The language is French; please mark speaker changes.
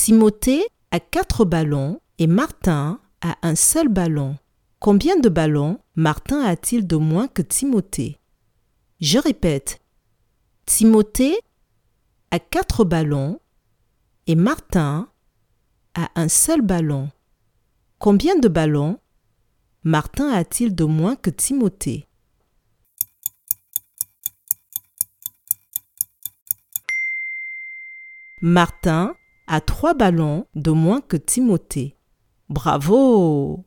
Speaker 1: Timothée a quatre ballons et Martin a un seul ballon. Combien de ballons Martin a-t-il de moins que Timothée? Je répète. Timothée a quatre ballons et Martin a un seul ballon. Combien de ballons Martin a-t-il de moins que Timothée? Martin a trois ballons de moins que Timothée. Bravo